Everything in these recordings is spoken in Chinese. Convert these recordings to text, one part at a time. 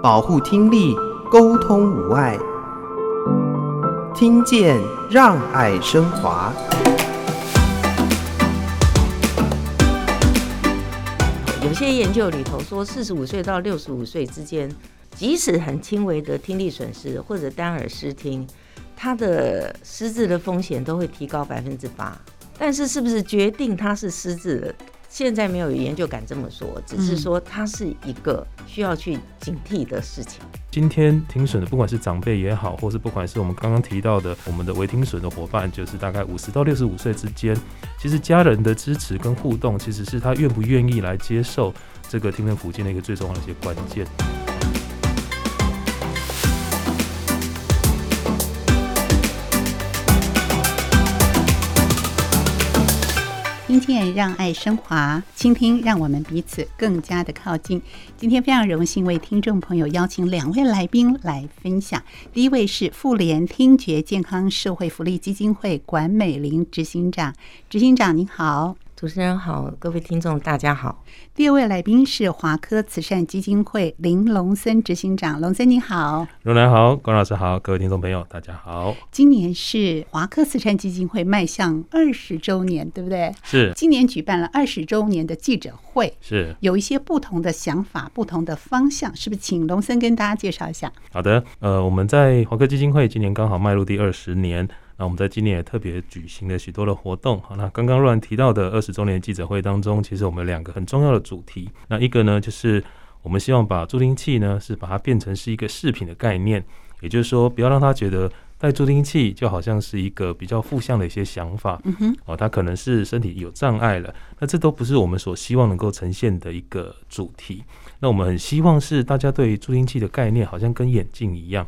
保护听力，沟通无碍，听见让爱升华。有些研究里头说，四十五岁到六十五岁之间，即使很轻微的听力损失或者单耳失听，他的失智的风险都会提高百分之八。但是，是不是决定他是失智的？现在没有研究敢这么说，只是说它是一个需要去警惕的事情。今天听损的，不管是长辈也好，或是不管是我们刚刚提到的我们的微听损的伙伴，就是大概五十到六十五岁之间，其实家人的支持跟互动，其实是他愿不愿意来接受这个听诊复健的一个最重要的一些关键。见让爱升华，倾听让我们彼此更加的靠近。今天非常荣幸为听众朋友邀请两位来宾来分享。第一位是妇联听觉健康社会福利基金会管美玲执行长，执行长您好。主持人好，各位听众大家好。第二位来宾是华科慈善基金会林龙森执行长，龙森你好。龙南好，关老师好，各位听众朋友大家好。今年是华科慈善基金会迈向二十周年，对不对？是。今年举办了二十周年的记者会，是有一些不同的想法、不同的方向，是不是？请龙森跟大家介绍一下。好的，呃，我们在华科基金会今年刚好迈入第二十年。那我们在今年也特别举行了许多的活动。好，那刚刚若然提到的二十周年记者会当中，其实我们有两个很重要的主题。那一个呢，就是我们希望把助听器呢，是把它变成是一个饰品的概念，也就是说，不要让他觉得戴助听器就好像是一个比较负向的一些想法。嗯哼，哦，他可能是身体有障碍了，那这都不是我们所希望能够呈现的一个主题。那我们很希望是大家对于助听器的概念，好像跟眼镜一样。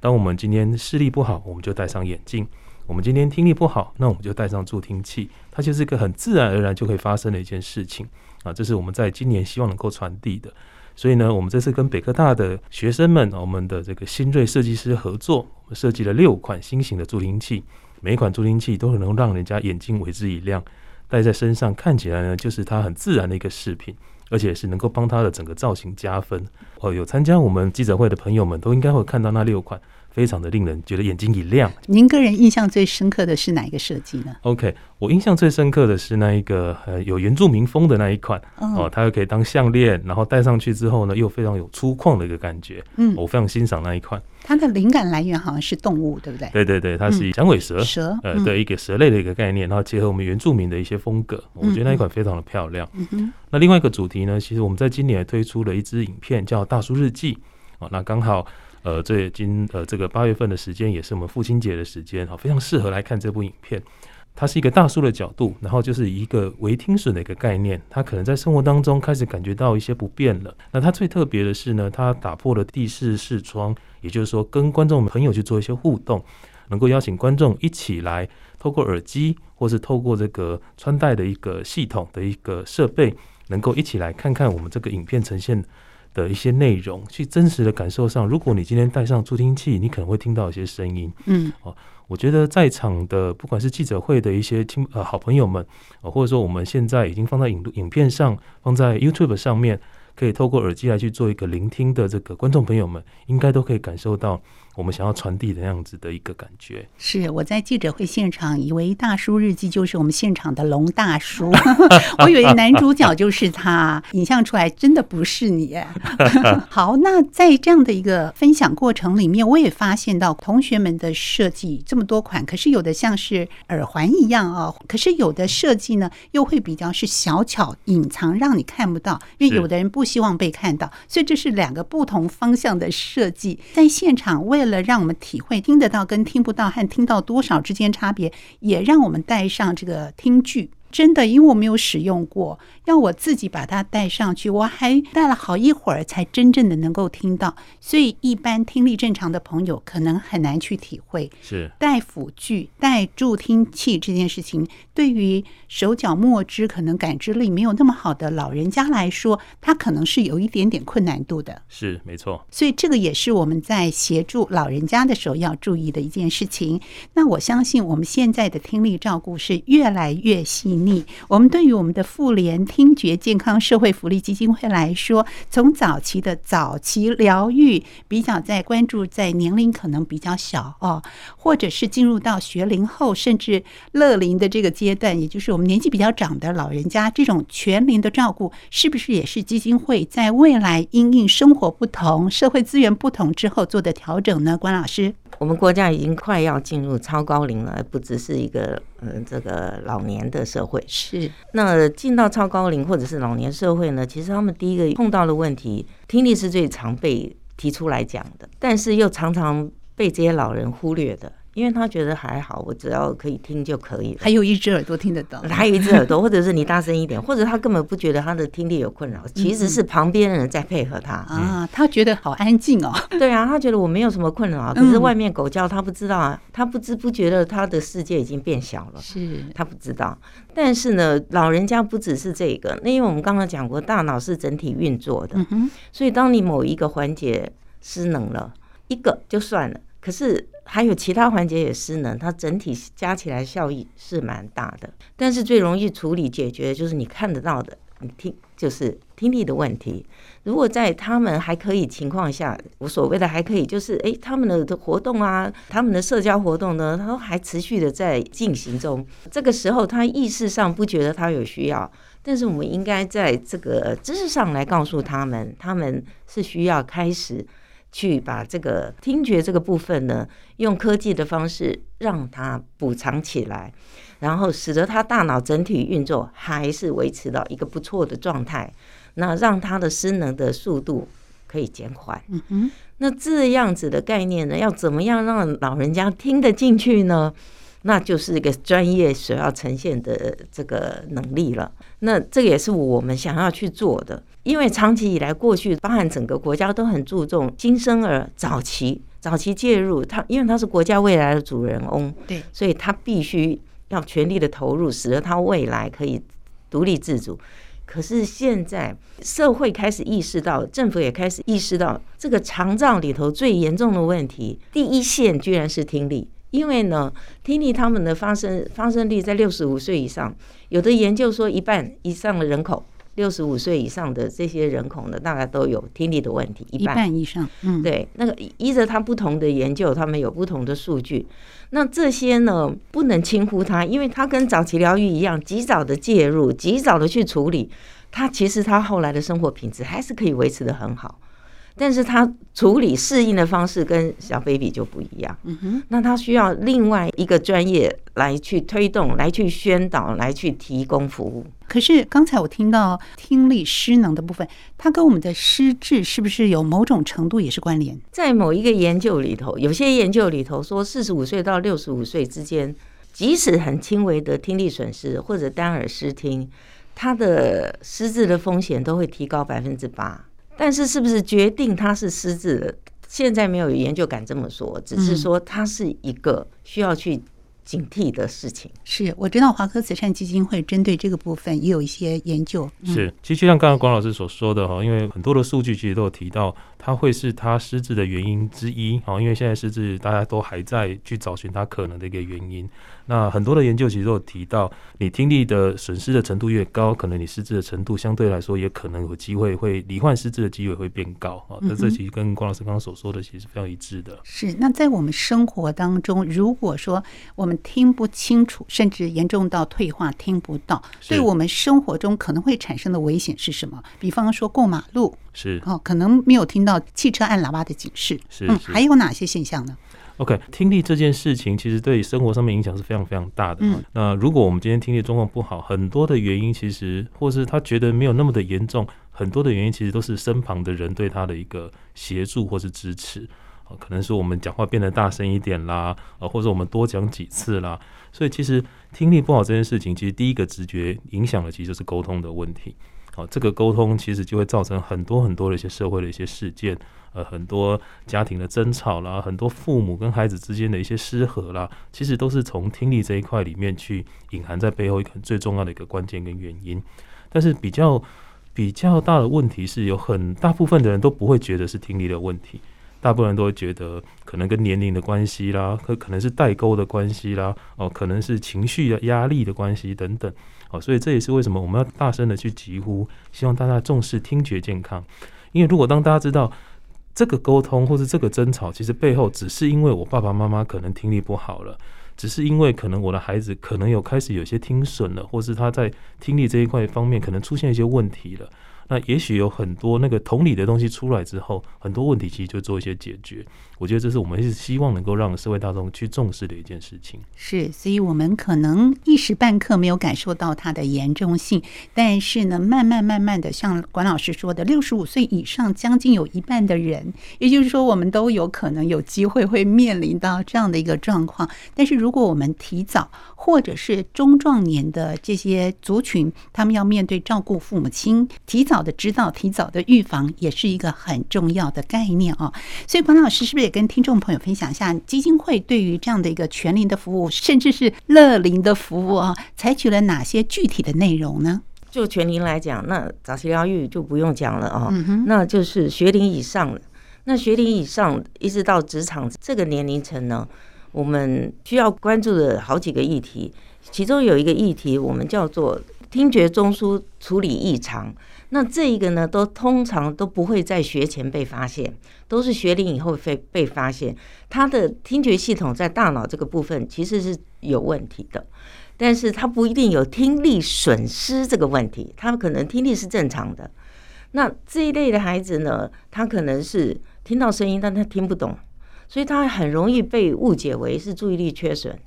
当我们今天视力不好，我们就戴上眼镜。我们今天听力不好，那我们就戴上助听器，它就是一个很自然而然就会发生的一件事情啊！这是我们在今年希望能够传递的。所以呢，我们这次跟北科大的学生们，我们的这个新锐设计师合作，我们设计了六款新型的助听器，每一款助听器都能让人家眼睛为之一亮，戴在身上看起来呢，就是它很自然的一个饰品，而且是能够帮它的整个造型加分。哦，有参加我们记者会的朋友们都应该会看到那六款。非常的令人觉得眼睛一亮。您个人印象最深刻的是哪一个设计呢？OK，我印象最深刻的是那一个呃有原住民风的那一款哦，它又可以当项链，然后戴上去之后呢，又非常有粗犷的一个感觉。嗯，我非常欣赏那一款。它的灵感来源好像是动物，对不对？对对对，它是响尾蛇蛇呃的一个蛇类的一个概念，然后结合我们原住民的一些风格，我觉得那一款非常的漂亮。那另外一个主题呢，其实我们在今年推出了一支影片，叫《大叔日记》哦，那刚好。呃，这已经呃，这个八月份的时间也是我们父亲节的时间，好，非常适合来看这部影片。它是一个大叔的角度，然后就是一个微听损的一个概念。他可能在生活当中开始感觉到一些不便了。那他最特别的是呢，他打破了地势视窗，也就是说，跟观众朋友去做一些互动，能够邀请观众一起来透过耳机，或是透过这个穿戴的一个系统的一个设备，能够一起来看看我们这个影片呈现的一些内容，去真实的感受上，如果你今天戴上助听器，你可能会听到一些声音。嗯，哦，我觉得在场的不管是记者会的一些听呃好朋友们，哦，或者说我们现在已经放在影影片上，放在 YouTube 上面，可以透过耳机来去做一个聆听的这个观众朋友们，应该都可以感受到。我们想要传递的那样子的一个感觉，是我在记者会现场以为《大叔日记》就是我们现场的龙大叔，我以为男主角就是他，影像出来真的不是你。好，那在这样的一个分享过程里面，我也发现到同学们的设计这么多款，可是有的像是耳环一样啊，可是有的设计呢又会比较是小巧隐藏，让你看不到，因为有的人不希望被看到，所以这是两个不同方向的设计，在现场为为了让我们体会听得到跟听不到和听到多少之间差别，也让我们带上这个听具。真的，因为我没有使用过，要我自己把它戴上去，我还戴了好一会儿才真正的能够听到。所以，一般听力正常的朋友可能很难去体会。是戴辅具、戴助听器这件事情，对于手脚末知可能感知力没有那么好的老人家来说，他可能是有一点点困难度的。是没错。所以，这个也是我们在协助老人家的时候要注意的一件事情。那我相信，我们现在的听力照顾是越来越细腻。我们对于我们的妇联听觉健康社会福利基金会来说，从早期的早期疗愈，比较在关注在年龄可能比较小哦，或者是进入到学龄后，甚至乐龄的这个阶段，也就是我们年纪比较长的老人家，这种全龄的照顾，是不是也是基金会在未来因应生活不同、社会资源不同之后做的调整呢？关老师。我们国家已经快要进入超高龄了，不只是一个嗯、呃、这个老年的社会。是，那进到超高龄或者是老年社会呢？其实他们第一个碰到的问题，听力是最常被提出来讲的，但是又常常被这些老人忽略的。因为他觉得还好，我只要可以听就可以了。还有一只耳朵听得到，还有一只耳朵，或者是你大声一点，或者他根本不觉得他的听力有困扰，其实是旁边的人在配合他啊。他觉得好安静哦。对啊，他觉得我没有什么困扰，可是外面狗叫他不知道啊，他不知不觉的他的世界已经变小了。是，他不知道。但是呢，老人家不只是这个，那因为我们刚刚讲过，大脑是整体运作的，所以当你某一个环节失能了，一个就算了，可是。还有其他环节也失能，它整体加起来效益是蛮大的。但是最容易处理解决的就是你看得到的，你听就是听力的问题。如果在他们还可以情况下，我所谓的还可以，就是诶，他们的活动啊，他们的社交活动呢，他都还持续的在进行中。这个时候他意识上不觉得他有需要，但是我们应该在这个知识上来告诉他们，他们是需要开始。去把这个听觉这个部分呢，用科技的方式让它补偿起来，然后使得他大脑整体运作还是维持到一个不错的状态，那让他的失能的速度可以减缓。嗯哼，那这样子的概念呢，要怎么样让老人家听得进去呢？那就是一个专业所要呈现的这个能力了。那这个也是我们想要去做的，因为长期以来，过去包含整个国家都很注重新生儿早期早期介入，他因为他是国家未来的主人翁，对，所以他必须要全力的投入，使得他未来可以独立自主。可是现在社会开始意识到，政府也开始意识到，这个长照里头最严重的问题，第一线居然是听力。因为呢，听力他们的发生发生率在六十五岁以上，有的研究说一半以上的人口，六十五岁以上的这些人口呢，大概都有听力的问题，一半以上。嗯，对，那个依着他不同的研究，他们有不同的数据。那这些呢，不能轻忽它，因为它跟早期疗愈一样，及早的介入，及早的去处理，它其实它后来的生活品质还是可以维持的很好。但是他处理适应的方式跟小 baby 就不一样，嗯哼，那他需要另外一个专业来去推动、来去宣导、来去提供服务。可是刚才我听到听力失能的部分，它跟我们的失智是不是有某种程度也是关联？在某一个研究里头，有些研究里头说，四十五岁到六十五岁之间，即使很轻微的听力损失或者单耳失听，他的失智的风险都会提高百分之八。但是，是不是决定他是失智的？现在没有研究敢这么说，只是说它是一个需要去警惕的事情。嗯、是我知道华科慈善基金会针对这个部分也有一些研究。嗯、是，其实就像刚刚关老师所说的哈，因为很多的数据其实都有提到。它会是他失智的原因之一，好，因为现在失智大家都还在去找寻它可能的一个原因。那很多的研究其实都有提到，你听力的损失的程度越高，可能你失智的程度相对来说也可能有机会会罹患失智的机会会变高啊。那这其实跟关老师刚刚所说的其实是非常一致的。是。那在我们生活当中，如果说我们听不清楚，甚至严重到退化听不到，对我们生活中可能会产生的危险是什么？比方说过马路。是哦，可能没有听到汽车按喇叭的警示。是，嗯，还有哪些现象呢？OK，听力这件事情其实对生活上面影响是非常非常大的。嗯，那如果我们今天听力状况不好，很多的原因其实，或是他觉得没有那么的严重，很多的原因其实都是身旁的人对他的一个协助或是支持。可能是我们讲话变得大声一点啦，啊，或者我们多讲几次啦。所以其实听力不好这件事情，其实第一个直觉影响的其实就是沟通的问题。好，这个沟通其实就会造成很多很多的一些社会的一些事件，呃，很多家庭的争吵啦，很多父母跟孩子之间的一些失和啦，其实都是从听力这一块里面去隐含在背后一个最重要的一个关键跟原因。但是比较比较大的问题是有很大部分的人都不会觉得是听力的问题。大部分人都会觉得可能跟年龄的关系啦，可可能是代沟的关系啦，哦，可能是情绪的压力的关系等等。所以这也是为什么我们要大声的去疾呼，希望大家重视听觉健康。因为如果当大家知道这个沟通或是这个争吵，其实背后只是因为我爸爸妈妈可能听力不好了，只是因为可能我的孩子可能有开始有些听损了，或是他在听力这一块方面可能出现一些问题了。那也许有很多那个同理的东西出来之后，很多问题其实就做一些解决。我觉得这是我们是希望能够让社会大众去重视的一件事情。是，所以我们可能一时半刻没有感受到它的严重性，但是呢，慢慢慢慢的，像管老师说的，六十五岁以上将近有一半的人，也就是说，我们都有可能有机会会面临到这样的一个状况。但是如果我们提早，或者是中壮年的这些族群，他们要面对照顾父母亲，提早的知道，提早的预防，也是一个很重要的概念啊。所以管老师是不是也跟听众朋友分享一下，基金会对于这样的一个全龄的服务，甚至是乐龄的服务啊，采取了哪些具体的内容呢？就全龄来讲，那早期疗愈就不用讲了啊，那就是学龄以上的，那学龄以上一直到职场这个年龄层呢。我们需要关注的好几个议题，其中有一个议题，我们叫做听觉中枢处理异常。那这一个呢，都通常都不会在学前被发现，都是学龄以后被被发现。他的听觉系统在大脑这个部分其实是有问题的，但是他不一定有听力损失这个问题，他可能听力是正常的。那这一类的孩子呢，他可能是听到声音，但他听不懂。所以他很容易被误解为是注意力缺损，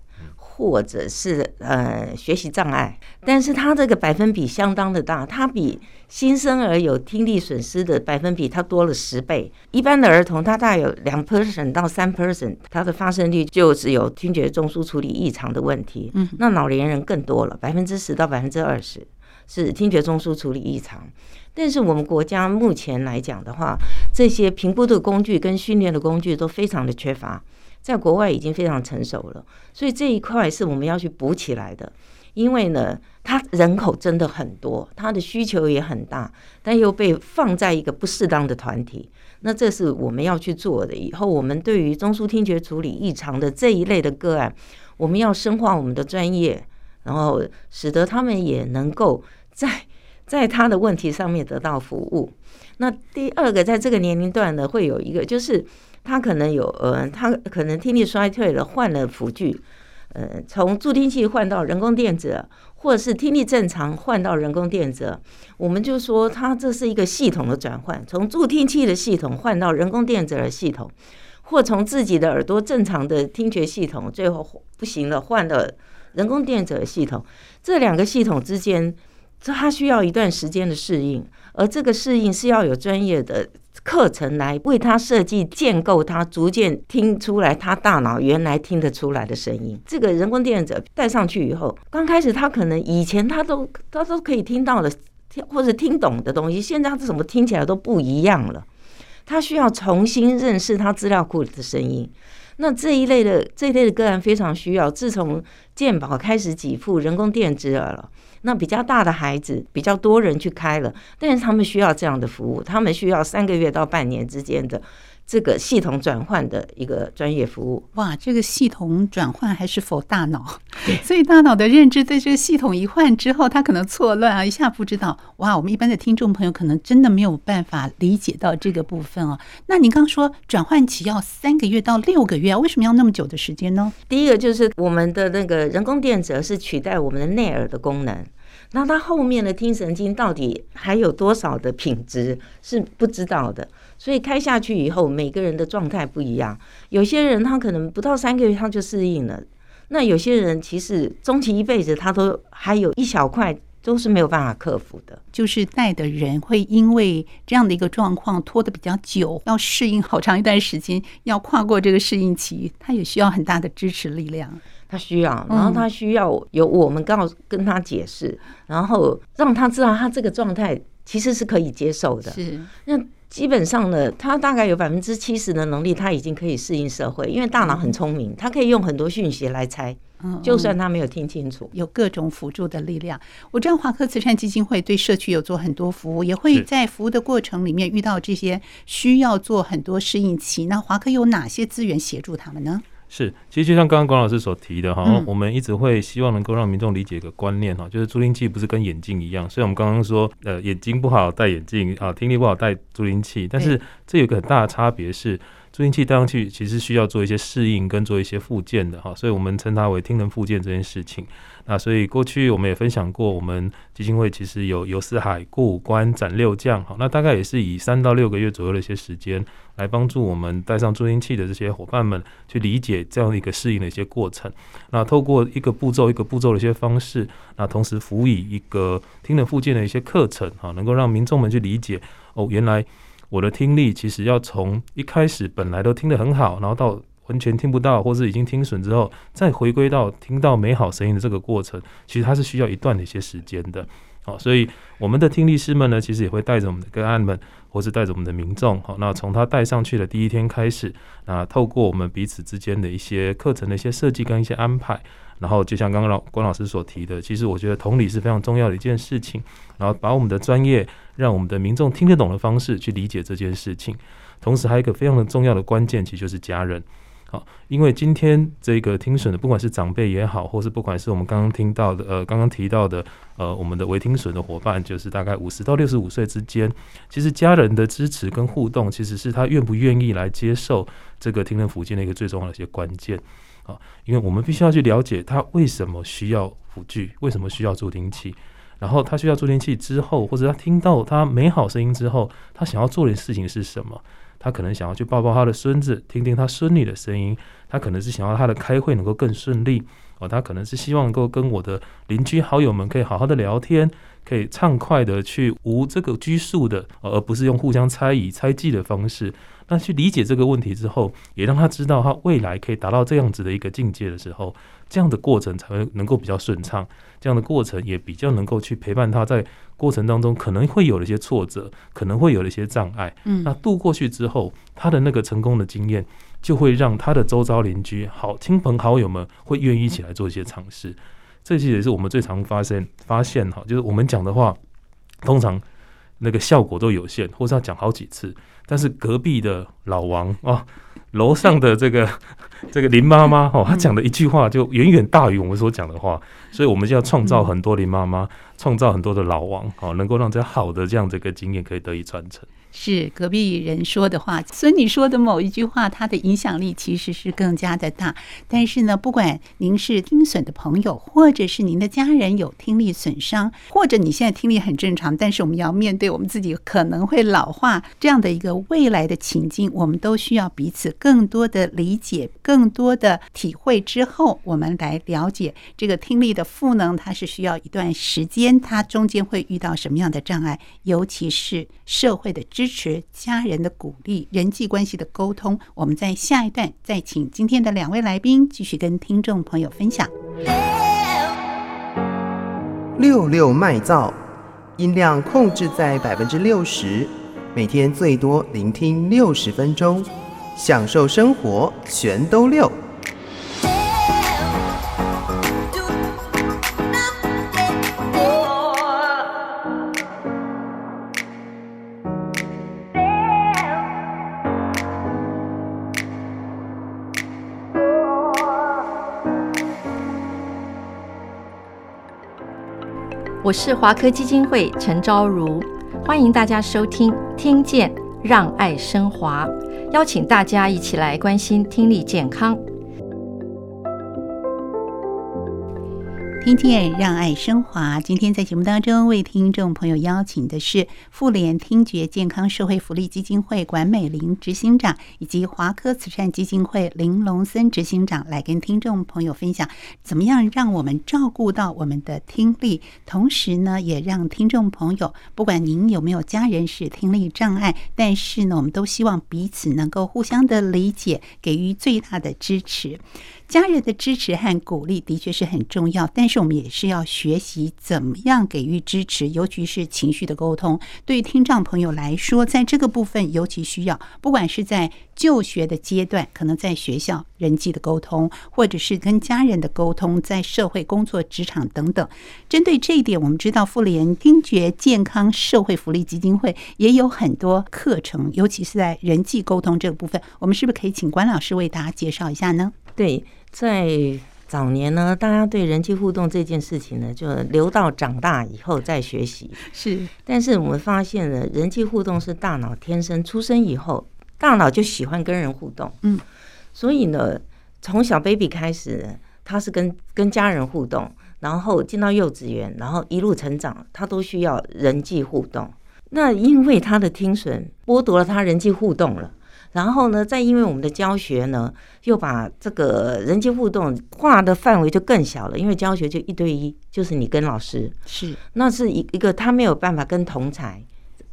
或者是呃学习障碍。但是他这个百分比相当的大，他比新生儿有听力损失的百分比他多了十倍。一般的儿童他大概有两 percent 到三 percent，他的发生率就只有听觉中枢处理异常的问题。嗯，那老年人更多了，百分之十到百分之二十是听觉中枢处理异常。但是我们国家目前来讲的话，这些评估的工具跟训练的工具都非常的缺乏，在国外已经非常成熟了，所以这一块是我们要去补起来的。因为呢，它人口真的很多，它的需求也很大，但又被放在一个不适当的团体，那这是我们要去做的。以后我们对于中枢听觉处理异常的这一类的个案，我们要深化我们的专业，然后使得他们也能够在。在他的问题上面得到服务。那第二个，在这个年龄段呢，会有一个，就是他可能有呃，他可能听力衰退了，换了辅具，呃，从助听器换到人工电子，或者是听力正常换到人工电子，我们就说他这是一个系统的转换，从助听器的系统换到人工电子的系统，或从自己的耳朵正常的听觉系统，最后不行了，换了人工电子的系统，这两个系统之间。它需要一段时间的适应，而这个适应是要有专业的课程来为他设计、建构他逐渐听出来他大脑原来听得出来的声音。这个人工电子戴上去以后，刚开始他可能以前他都他都可以听到的，或者听懂的东西，现在他怎么听起来都不一样了。他需要重新认识他资料库里的声音。那这一类的这一类的个案非常需要。自从健保开始给付人工电子耳了。那比较大的孩子比较多人去开了，但是他们需要这样的服务，他们需要三个月到半年之间的这个系统转换的一个专业服务。哇，这个系统转换还是否大脑？所以大脑的认知对这个系统一换之后，他可能错乱啊，一下不知道。哇，我们一般的听众朋友可能真的没有办法理解到这个部分哦。那您刚刚说转换期要三个月到六个月，啊为什么要那么久的时间呢？第一个就是我们的那个人工电子是取代我们的内耳的功能。那他后面的听神经到底还有多少的品质是不知道的，所以开下去以后，每个人的状态不一样。有些人他可能不到三个月他就适应了，那有些人其实终其一辈子他都还有一小块都是没有办法克服的。就是带的人会因为这样的一个状况拖得比较久，要适应好长一段时间，要跨过这个适应期，他也需要很大的支持力量。他需要，然后他需要有我们告跟他解释，然后让他知道他这个状态其实是可以接受的。是，那基本上呢，他大概有百分之七十的能力，他已经可以适应社会，因为大脑很聪明，他可以用很多讯息来猜。嗯，就算他没有听清楚，有各种辅助的力量。我知道华科慈善基金会对社区有做很多服务，也会在服务的过程里面遇到这些需要做很多适应期。那华科有哪些资源协助他们呢？是，其实就像刚刚管老师所提的哈，我们一直会希望能够让民众理解一个观念哈，就是助听器不是跟眼镜一样。所以我们刚刚说，呃，眼睛不好戴眼镜啊，听力不好戴助听器，但是这有个很大的差别是。助听器戴上去，其实需要做一些适应跟做一些复健的哈，所以我们称它为听能复健这件事情。那所以过去我们也分享过，我们基金会其实有游四海、过五关、斩六将哈，那大概也是以三到六个月左右的一些时间，来帮助我们戴上助听器的这些伙伴们去理解这样的一个适应的一些过程。那透过一个步骤一个步骤的一些方式，那同时辅以一个听能复健的一些课程哈，能够让民众们去理解哦，原来。我的听力其实要从一开始本来都听得很好，然后到完全听不到，或是已经听损之后，再回归到听到美好声音的这个过程，其实它是需要一段的一些时间的。好，所以我们的听力师们呢，其实也会带着我们的个案们，或是带着我们的民众，好，那从他戴上去的第一天开始，那透过我们彼此之间的一些课程的一些设计跟一些安排。然后就像刚刚老关老师所提的，其实我觉得同理是非常重要的一件事情。然后把我们的专业，让我们的民众听得懂的方式去理解这件事情。同时还有一个非常的重要的关键，其实就是家人。好，因为今天这个听损的，不管是长辈也好，或是不管是我们刚刚听到的，呃，刚刚提到的，呃，我们的微听损的伙伴，就是大概五十到六十五岁之间，其实家人的支持跟互动，其实是他愿不愿意来接受这个听能复健的一个最重要的一些关键。啊，因为我们必须要去了解他为什么需要辅具，为什么需要助听器，然后他需要助听器之后，或者他听到他美好声音之后，他想要做的事情是什么？他可能想要去抱抱他的孙子，听听他孙女的声音；他可能是想要他的开会能够更顺利，哦，他可能是希望能够跟我的邻居好友们可以好好的聊天，可以畅快的去无这个拘束的，而不是用互相猜疑、猜忌的方式。那去理解这个问题之后，也让他知道他未来可以达到这样子的一个境界的时候，这样的过程才会能够比较顺畅。这样的过程也比较能够去陪伴他在过程当中可能会有了一些挫折，可能会有了一些障碍。嗯，那度过去之后，他的那个成功的经验就会让他的周遭邻居、好亲朋好友们会愿意一起来做一些尝试。这些也是我们最常发现发现哈，就是我们讲的话，通常那个效果都有限，或是要讲好几次。但是隔壁的老王哦，楼上的这个 这个林妈妈哦，她讲的一句话就远远大于我们所讲的话，所以我们就要创造很多林妈妈，创造很多的老王哦，能够让这好的这样这个经验可以得以传承。是隔壁人说的话，孙女说的某一句话，它的影响力其实是更加的大。但是呢，不管您是听损的朋友，或者是您的家人有听力损伤，或者你现在听力很正常，但是我们要面对我们自己可能会老化这样的一个未来的情境，我们都需要彼此更多的理解、更多的体会之后，我们来了解这个听力的赋能，它是需要一段时间，它中间会遇到什么样的障碍，尤其是社会的支持家人的鼓励，人际关系的沟通。我们在下一段再请今天的两位来宾继续跟听众朋友分享。六六麦噪，音量控制在百分之六十，每天最多聆听六十分钟，享受生活全都六。我是华科基金会陈昭如，欢迎大家收听《听见让爱升华》，邀请大家一起来关心听力健康。听见让爱升华。今天在节目当中为听众朋友邀请的是妇联听觉健康社会福利基金会管美玲执行长，以及华科慈善基金会林龙森执行长，来跟听众朋友分享怎么样让我们照顾到我们的听力，同时呢，也让听众朋友，不管您有没有家人是听力障碍，但是呢，我们都希望彼此能够互相的理解，给予最大的支持。家人的支持和鼓励的确是很重要，但是我们也是要学习怎么样给予支持，尤其是情绪的沟通。对于听障朋友来说，在这个部分尤其需要，不管是在就学的阶段，可能在学校人际的沟通，或者是跟家人的沟通，在社会工作、职场等等。针对这一点，我们知道妇联听觉健康社会福利基金会也有很多课程，尤其是在人际沟通这个部分，我们是不是可以请关老师为大家介绍一下呢？对，在早年呢，大家对人际互动这件事情呢，就留到长大以后再学习。是，但是我们发现了，人际互动是大脑天生出生以后，大脑就喜欢跟人互动。嗯，所以呢，从小 baby 开始，他是跟跟家人互动，然后进到幼稚园，然后一路成长，他都需要人际互动。那因为他的听损剥夺了他人际互动了。然后呢，再因为我们的教学呢，又把这个人际互动画的范围就更小了。因为教学就一对一，就是你跟老师是，那是一一个他没有办法跟同才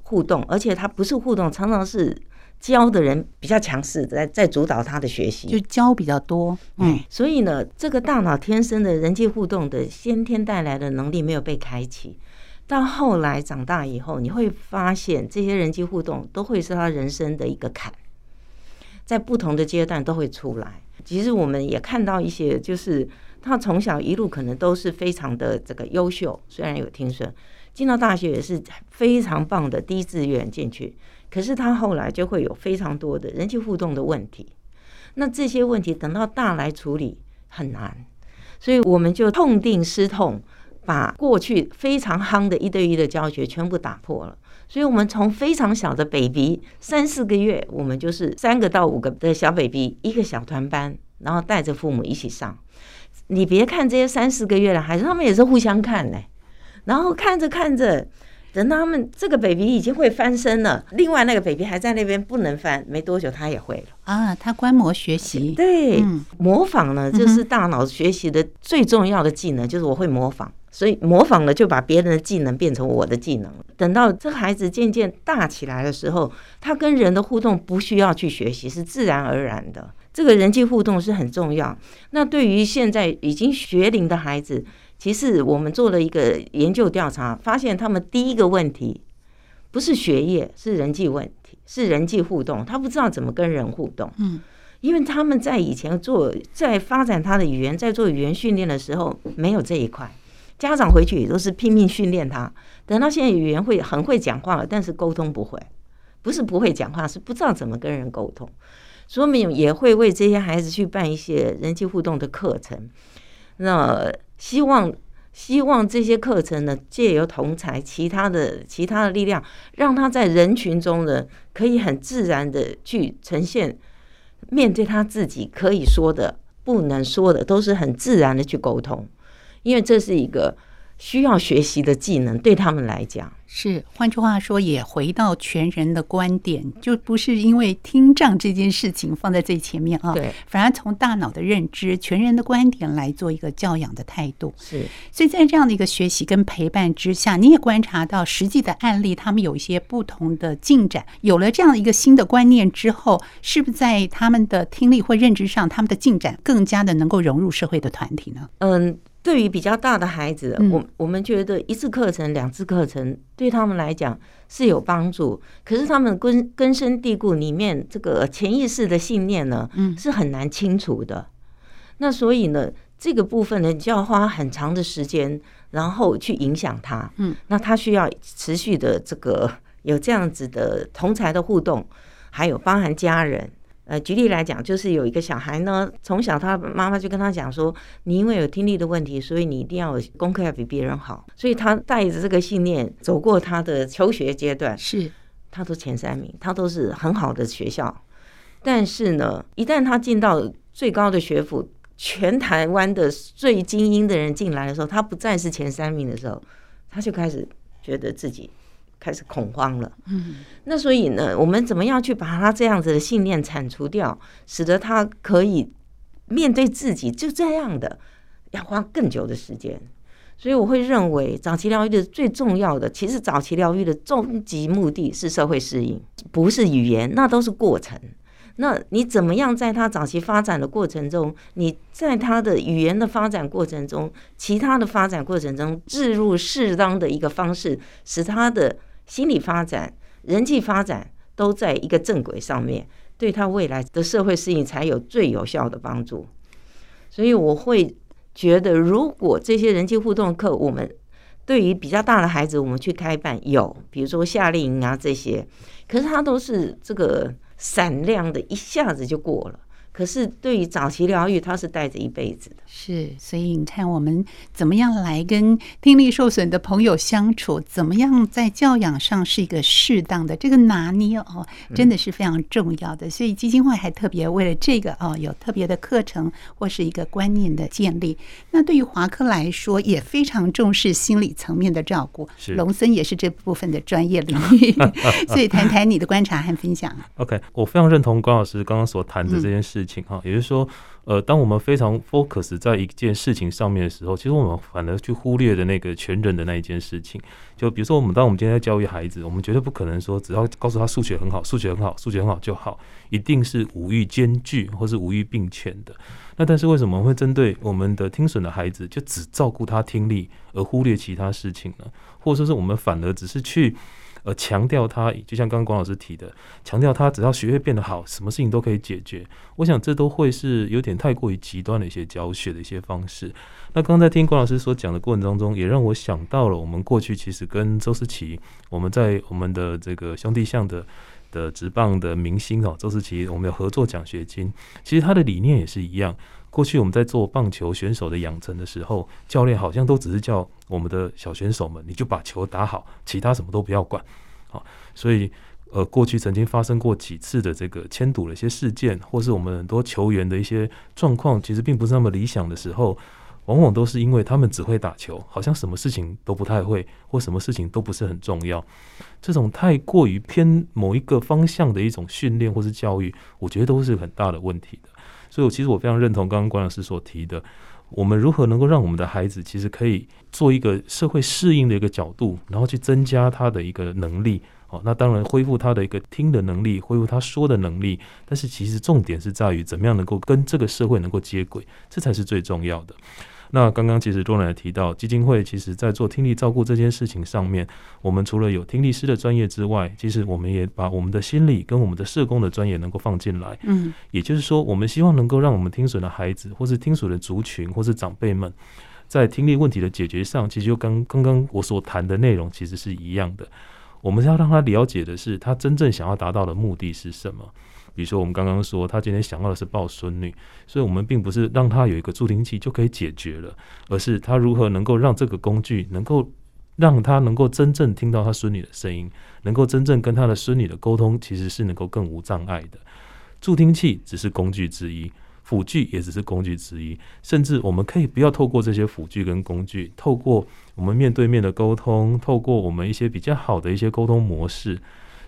互动，而且他不是互动，常常是教的人比较强势，在在主导他的学习，就教比较多。嗯，所以呢，这个大脑天生的人际互动的先天带来的能力没有被开启，到后来长大以后，你会发现这些人际互动都会是他人生的一个坎。在不同的阶段都会出来。其实我们也看到一些，就是他从小一路可能都是非常的这个优秀，虽然有听损，进到大学也是非常棒的第一志愿进去。可是他后来就会有非常多的人际互动的问题。那这些问题等到大来处理很难，所以我们就痛定思痛，把过去非常夯的一对一的教学全部打破了。所以，我们从非常小的 baby 三四个月，我们就是三个到五个的小 baby，一个小团班，然后带着父母一起上。你别看这些三四个月的孩子，他们也是互相看呢。然后看着看着，等他们这个 baby 已经会翻身了，另外那个 baby 还在那边不能翻，没多久他也会了啊。他观摩学习，对，模仿呢，就是大脑学习的最重要的技能，就是我会模仿。所以模仿了，就把别人的技能变成我的技能。等到这个孩子渐渐大起来的时候，他跟人的互动不需要去学习，是自然而然的。这个人际互动是很重要。那对于现在已经学龄的孩子，其实我们做了一个研究调查，发现他们第一个问题不是学业，是人际问题，是人际互动。他不知道怎么跟人互动。嗯，因为他们在以前做在发展他的语言，在做语言训练的时候，没有这一块。家长回去也都是拼命训练他，等到现在语言会很会讲话了，但是沟通不会，不是不会讲话，是不知道怎么跟人沟通。所以我们也会为这些孩子去办一些人际互动的课程。那希望希望这些课程呢，借由同才其他的其他的力量，让他在人群中呢，可以很自然的去呈现，面对他自己可以说的、不能说的，都是很自然的去沟通。因为这是一个需要学习的技能，对他们来讲是。换句话说，也回到全人的观点，就不是因为听障这件事情放在最前面啊。对，反而从大脑的认知、全人的观点来做一个教养的态度。是。所以在这样的一个学习跟陪伴之下，你也观察到实际的案例，他们有一些不同的进展。有了这样一个新的观念之后，是不是在他们的听力或认知上，他们的进展更加的能够融入社会的团体呢？嗯。对于比较大的孩子，我我们觉得一次课程、两次课程对他们来讲是有帮助。可是他们根根深蒂固里面这个潜意识的信念呢，是很难清除的。那所以呢，这个部分呢，你就要花很长的时间，然后去影响他。嗯，那他需要持续的这个有这样子的同才的互动，还有包含家人。呃，举例来讲，就是有一个小孩呢，从小他妈妈就跟他讲说，你因为有听力的问题，所以你一定要功课要比别人好，所以他带着这个信念走过他的求学阶段，是，他都前三名，他都是很好的学校，但是呢，一旦他进到最高的学府，全台湾的最精英的人进来的时候，他不再是前三名的时候，他就开始觉得自己。开始恐慌了，嗯，那所以呢，我们怎么样去把他这样子的信念铲除掉，使得他可以面对自己就这样的，要花更久的时间。所以我会认为，早期疗愈的最重要的，其实早期疗愈的终极目的是社会适应，不是语言，那都是过程。那你怎么样在他早期发展的过程中，你在他的语言的发展过程中，其他的发展过程中置入适当的一个方式，使他的心理发展、人际发展都在一个正轨上面，对他未来的社会适应才有最有效的帮助。所以我会觉得，如果这些人际互动课，我们对于比较大的孩子，我们去开办有，比如说夏令营啊这些，可是他都是这个。闪亮的，一下子就过了。可是对于早期疗愈，它是带着一辈子的。是，所以你看，我们怎么样来跟听力受损的朋友相处？怎么样在教养上是一个适当的这个拿捏哦，真的是非常重要的。所以基金会还特别为了这个哦，有特别的课程或是一个观念的建立。那对于华科来说，也非常重视心理层面的照顾。是，龙森也是这部分的专业领域，所以谈谈你的观察和分享。OK，我非常认同关老师刚刚所谈的这件事情哈，也就是说。呃，当我们非常 focus 在一件事情上面的时候，其实我们反而去忽略的那个全人的那一件事情。就比如说，我们当我们今天在教育孩子，我们绝对不可能说只要告诉他数学很好，数学很好，数学很好就好，一定是五育兼具或是五育并全的。那但是为什么会针对我们的听损的孩子，就只照顾他听力，而忽略其他事情呢？或者说是我们反而只是去。而，强调他，就像刚刚关老师提的，强调他只要学业变得好，什么事情都可以解决。我想这都会是有点太过于极端的一些教学的一些方式。那刚才听关老师所讲的过程当中，也让我想到了我们过去其实跟周思齐，我们在我们的这个兄弟像的的职棒的明星哦，周思齐，我们有合作奖学金，其实他的理念也是一样。过去我们在做棒球选手的养成的时候，教练好像都只是叫我们的小选手们，你就把球打好，其他什么都不要管。好，所以呃，过去曾经发生过几次的这个签赌的一些事件，或是我们很多球员的一些状况，其实并不是那么理想的时候，往往都是因为他们只会打球，好像什么事情都不太会，或什么事情都不是很重要。这种太过于偏某一个方向的一种训练或是教育，我觉得都是很大的问题的。所以，我其实我非常认同刚刚关老师所提的，我们如何能够让我们的孩子其实可以做一个社会适应的一个角度，然后去增加他的一个能力。哦，那当然恢复他的一个听的能力，恢复他说的能力。但是，其实重点是在于怎么样能够跟这个社会能够接轨，这才是最重要的。那刚刚其实若男也提到，基金会其实在做听力照顾这件事情上面，我们除了有听力师的专业之外，其实我们也把我们的心理跟我们的社工的专业能够放进来。嗯，也就是说，我们希望能够让我们听损的孩子，或是听损的族群，或是长辈们，在听力问题的解决上，其实就跟刚刚我所谈的内容其实是一样的。我们要让他了解的是，他真正想要达到的目的是什么。比如说，我们刚刚说他今天想要的是抱孙女，所以我们并不是让他有一个助听器就可以解决了，而是他如何能够让这个工具能够让他能够真正听到他孙女的声音，能够真正跟他的孙女的沟通，其实是能够更无障碍的。助听器只是工具之一，辅具也只是工具之一，甚至我们可以不要透过这些辅具跟工具，透过我们面对面的沟通，透过我们一些比较好的一些沟通模式，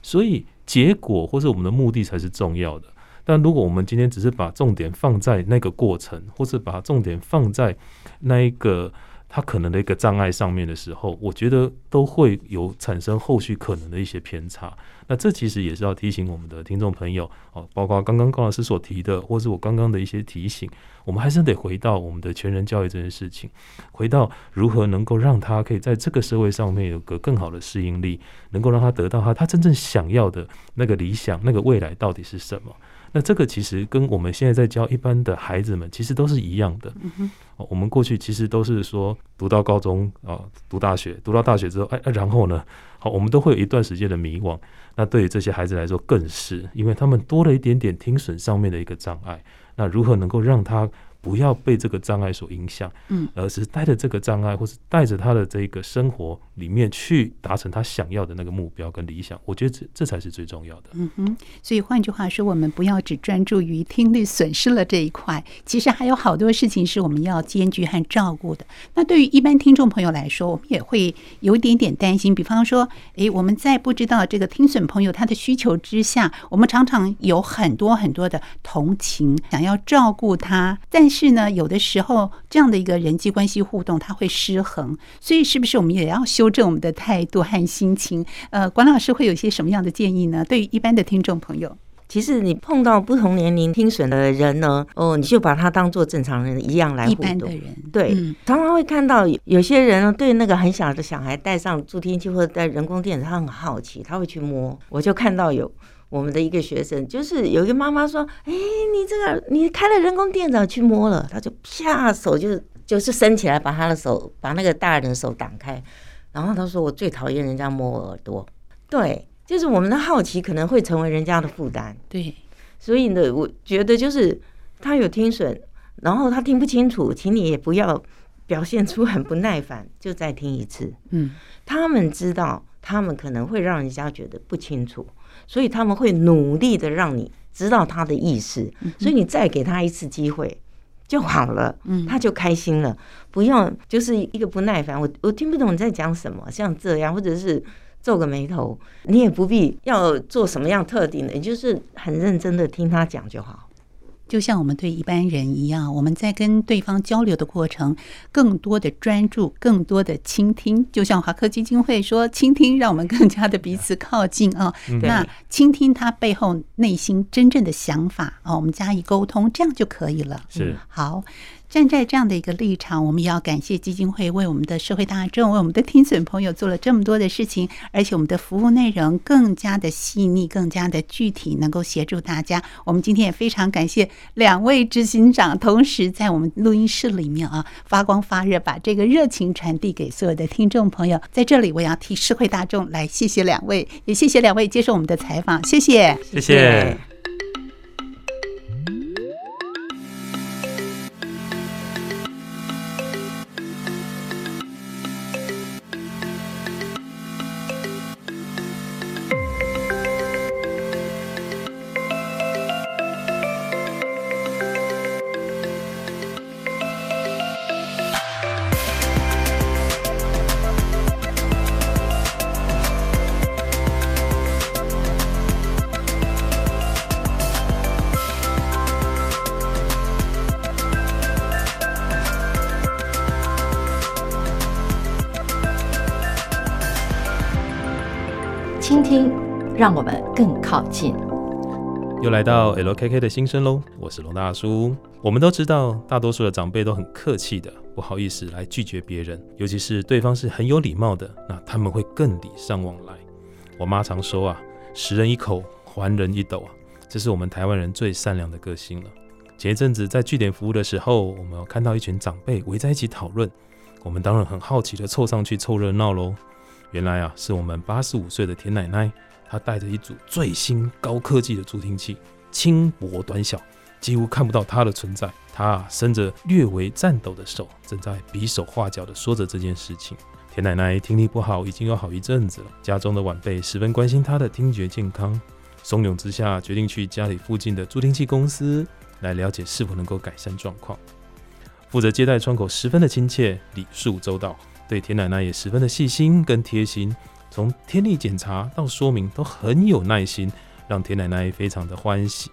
所以。结果或是我们的目的才是重要的，但如果我们今天只是把重点放在那个过程，或是把重点放在那一个。他可能的一个障碍上面的时候，我觉得都会有产生后续可能的一些偏差。那这其实也是要提醒我们的听众朋友哦，包括刚刚高老师所提的，或是我刚刚的一些提醒，我们还是得回到我们的全人教育这件事情，回到如何能够让他可以在这个社会上面有个更好的适应力，能够让他得到他他真正想要的那个理想，那个未来到底是什么。那这个其实跟我们现在在教一般的孩子们其实都是一样的。我们过去其实都是说读到高中啊，读大学，读到大学之后，哎，然后呢，好，我们都会有一段时间的迷惘。那对于这些孩子来说更是，因为他们多了一点点听损上面的一个障碍。那如何能够让他？不要被这个障碍所影响，嗯，而是带着这个障碍，或是带着他的这个生活里面去达成他想要的那个目标跟理想。我觉得这这才是最重要的。嗯哼，所以换句话说，我们不要只专注于听力损失了这一块，其实还有好多事情是我们要兼具和照顾的。那对于一般听众朋友来说，我们也会有一点点担心。比方说，诶，我们在不知道这个听损朋友他的需求之下，我们常常有很多很多的同情，想要照顾他，但是。是呢，有的时候这样的一个人际关系互动，它会失衡，所以是不是我们也要修正我们的态度和心情？呃，管老师会有一些什么样的建议呢？对于一般的听众朋友，其实你碰到不同年龄听损的人呢，哦，你就把他当做正常人一样来互动。一般的人，对，嗯、常常会看到有些人呢，对那个很小的小孩戴上助听器或者戴人工电子，他很好奇，他会去摸。我就看到有我们的一个学生，就是有一个妈妈说：“哎，你这个你开了人工电子去摸了。”他就啪手就就是伸起来，把他的手把那个大人的手挡开，然后他说：“我最讨厌人家摸我耳朵。”对。就是我们的好奇可能会成为人家的负担，对，所以呢，我觉得就是他有听损，然后他听不清楚，请你也不要表现出很不耐烦，就再听一次。嗯，他们知道他们可能会让人家觉得不清楚，所以他们会努力的让你知道他的意思，所以你再给他一次机会就好了，嗯，他就开心了，不要就是一个不耐烦，我我听不懂你在讲什么，像这样，或者是。皱个眉头，你也不必要做什么样特定的，你就是很认真的听他讲就好。就像我们对一般人一样，我们在跟对方交流的过程，更多的专注，更多的倾听。就像华科基金会说，倾听让我们更加的彼此靠近啊。那倾听他背后内心真正的想法啊，我们加以沟通，这样就可以了。是好。站在这样的一个立场，我们也要感谢基金会为我们的社会大众、为我们的听损朋友做了这么多的事情，而且我们的服务内容更加的细腻、更加的具体，能够协助大家。我们今天也非常感谢两位执行长，同时在我们录音室里面啊发光发热，把这个热情传递给所有的听众朋友。在这里，我要替社会大众来谢谢两位，也谢谢两位接受我们的采访，谢谢，谢谢。让我们更靠近。又来到 LKK 的新生喽，我是龙大叔。我们都知道，大多数的长辈都很客气的，不好意思来拒绝别人，尤其是对方是很有礼貌的，那他们会更礼尚往来。我妈常说啊，食人一口，还人一斗啊，这是我们台湾人最善良的个性了。前一阵子在据点服务的时候，我们看到一群长辈围在一起讨论，我们当然很好奇的凑上去凑热闹喽。原来啊，是我们八十五岁的田奶奶，他带着一组最新高科技的助听器，轻薄短小，几乎看不到它的存在。他啊，伸着略微颤抖的手，正在比手画脚的说着这件事情。田奶奶听力不好已经有好一阵子了，家中的晚辈十分关心她的听觉健康，怂恿之下决定去家里附近的助听器公司来了解是否能够改善状况。负责接待窗口十分的亲切，礼数周到。对田奶奶也十分的细心跟贴心，从听力检查到说明都很有耐心，让田奶奶非常的欢喜，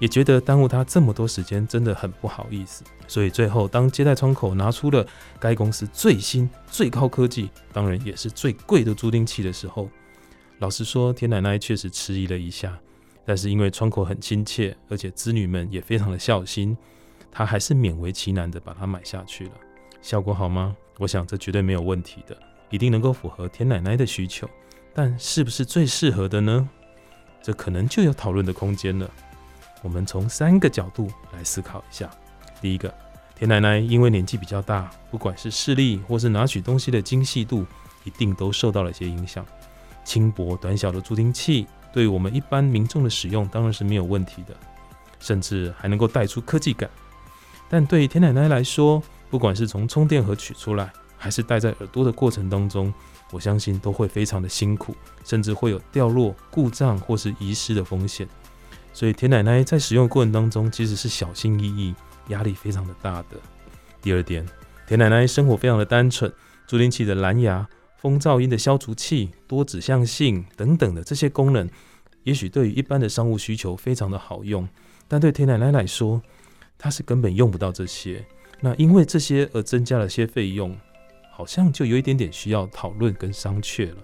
也觉得耽误她这么多时间真的很不好意思。所以最后，当接待窗口拿出了该公司最新最高科技，当然也是最贵的助听器的时候，老实说，田奶奶确实迟疑了一下，但是因为窗口很亲切，而且子女们也非常的孝心，她还是勉为其难的把它买下去了。效果好吗？我想这绝对没有问题的，一定能够符合田奶奶的需求。但是不是最适合的呢？这可能就有讨论的空间了。我们从三个角度来思考一下。第一个，田奶奶因为年纪比较大，不管是视力或是拿取东西的精细度，一定都受到了一些影响。轻薄短小的助听器，对我们一般民众的使用当然是没有问题的，甚至还能够带出科技感。但对田奶奶来说，不管是从充电盒取出来，还是戴在耳朵的过程当中，我相信都会非常的辛苦，甚至会有掉落、故障或是遗失的风险。所以田奶奶在使用过程当中，其实是小心翼翼，压力非常的大的。第二点，田奶奶生活非常的单纯，助听器的蓝牙、风噪音的消除器、多指向性等等的这些功能，也许对于一般的商务需求非常的好用，但对田奶奶来说，她是根本用不到这些。那因为这些而增加了些费用，好像就有一点点需要讨论跟商榷了。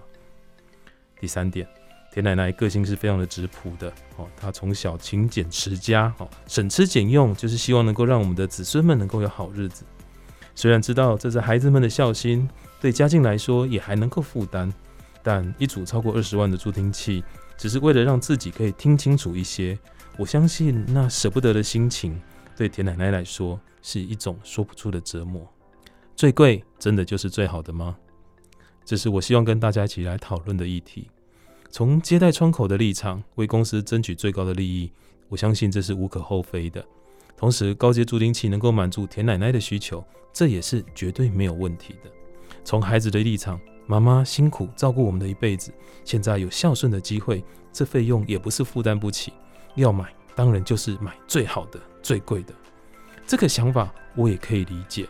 第三点，田奶奶个性是非常的质朴的哦，她从小勤俭持家哦，省吃俭用，就是希望能够让我们的子孙们能够有好日子。虽然知道这是孩子们的孝心，对家境来说也还能够负担，但一组超过二十万的助听器，只是为了让自己可以听清楚一些。我相信那舍不得的心情，对田奶奶来说是一种说不出的折磨。最贵真的就是最好的吗？这是我希望跟大家一起来讨论的议题。从接待窗口的立场，为公司争取最高的利益，我相信这是无可厚非的。同时，高阶助听器能够满足田奶奶的需求，这也是绝对没有问题的。从孩子的立场，妈妈辛苦照顾我们的一辈子，现在有孝顺的机会，这费用也不是负担不起。要买，当然就是买最好的、最贵的。这个想法我也可以理解，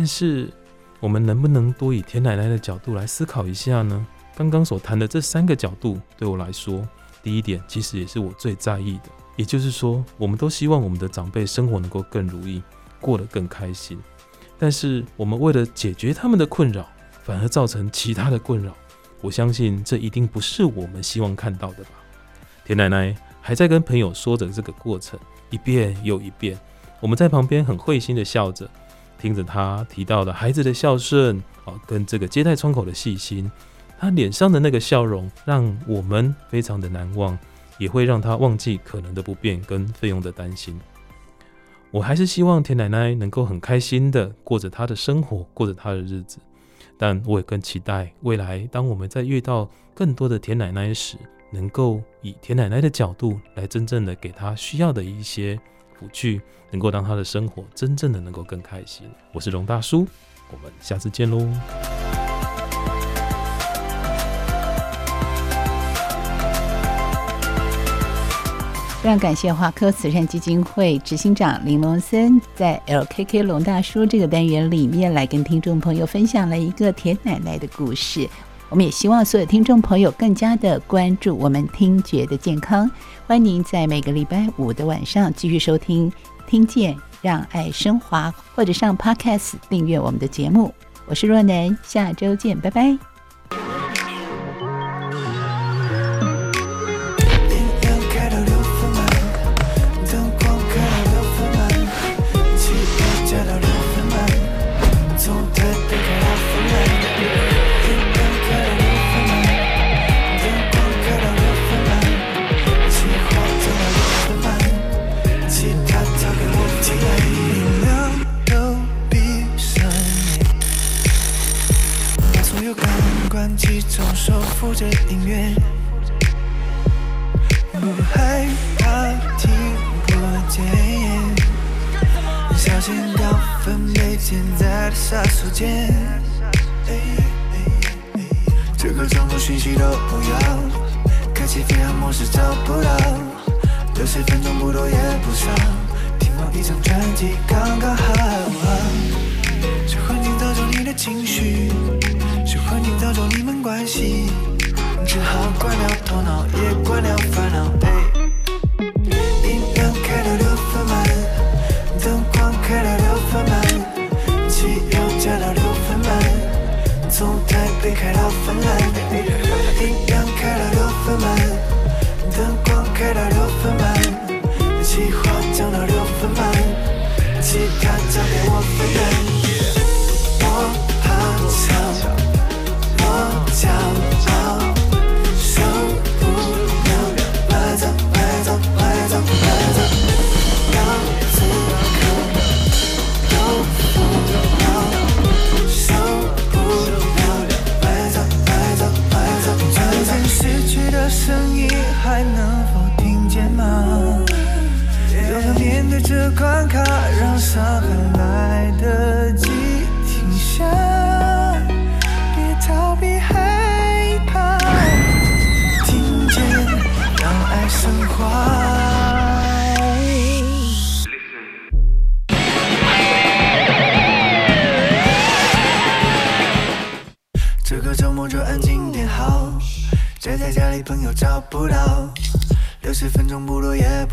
但是我们能不能多以田奶奶的角度来思考一下呢？刚刚所谈的这三个角度，对我来说，第一点其实也是我最在意的。也就是说，我们都希望我们的长辈生活能够更如意，过得更开心。但是，我们为了解决他们的困扰，反而造成其他的困扰。我相信这一定不是我们希望看到的吧？田奶奶还在跟朋友说着这个过程，一遍又一遍。我们在旁边很会心的笑着，听着他提到了孩子的孝顺啊，跟这个接待窗口的细心。他脸上的那个笑容，让我们非常的难忘，也会让他忘记可能的不便跟费用的担心。我还是希望田奶奶能够很开心的过着她的生活，过着她的日子。但我也更期待未来，当我们在遇到更多的田奶奶时，能够以田奶奶的角度来真正的给她需要的一些辅具，能够让他的生活真正的能够更开心。我是龙大叔，我们下次见喽。非常感谢华科慈善基金会执行长林龙森在 LKK 龙大叔这个单元里面来跟听众朋友分享了一个田奶奶的故事。我们也希望所有听众朋友更加的关注我们听觉的健康。欢迎您在每个礼拜五的晚上继续收听《听见让爱升华》，或者上 Podcast 订阅我们的节目。我是若楠，下周见，拜拜。守护着音乐，不害怕听不见，小心掉粉被键在的杀手锏。这个程度讯息都不要，开启飞暗模式找不到，六十分钟不多也不少，听完一张专辑刚刚好。这环境造就你的情绪。调走你们关系，只好关掉头脑，也关掉烦恼。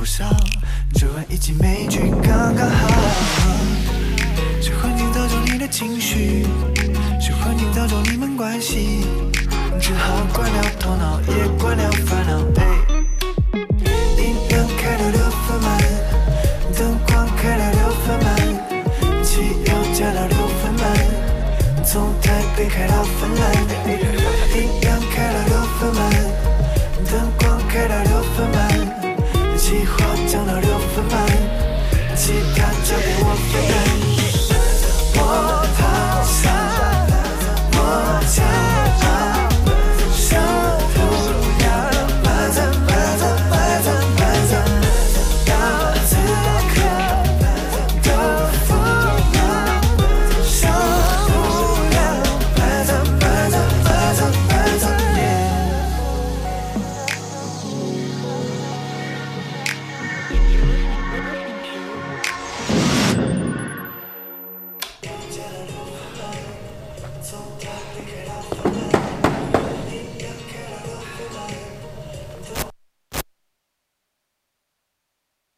上，这晚一集美句刚刚好，喜欢你造就你的情绪，喜欢你造就你们关系，只好关掉头脑，也关掉烦恼，配。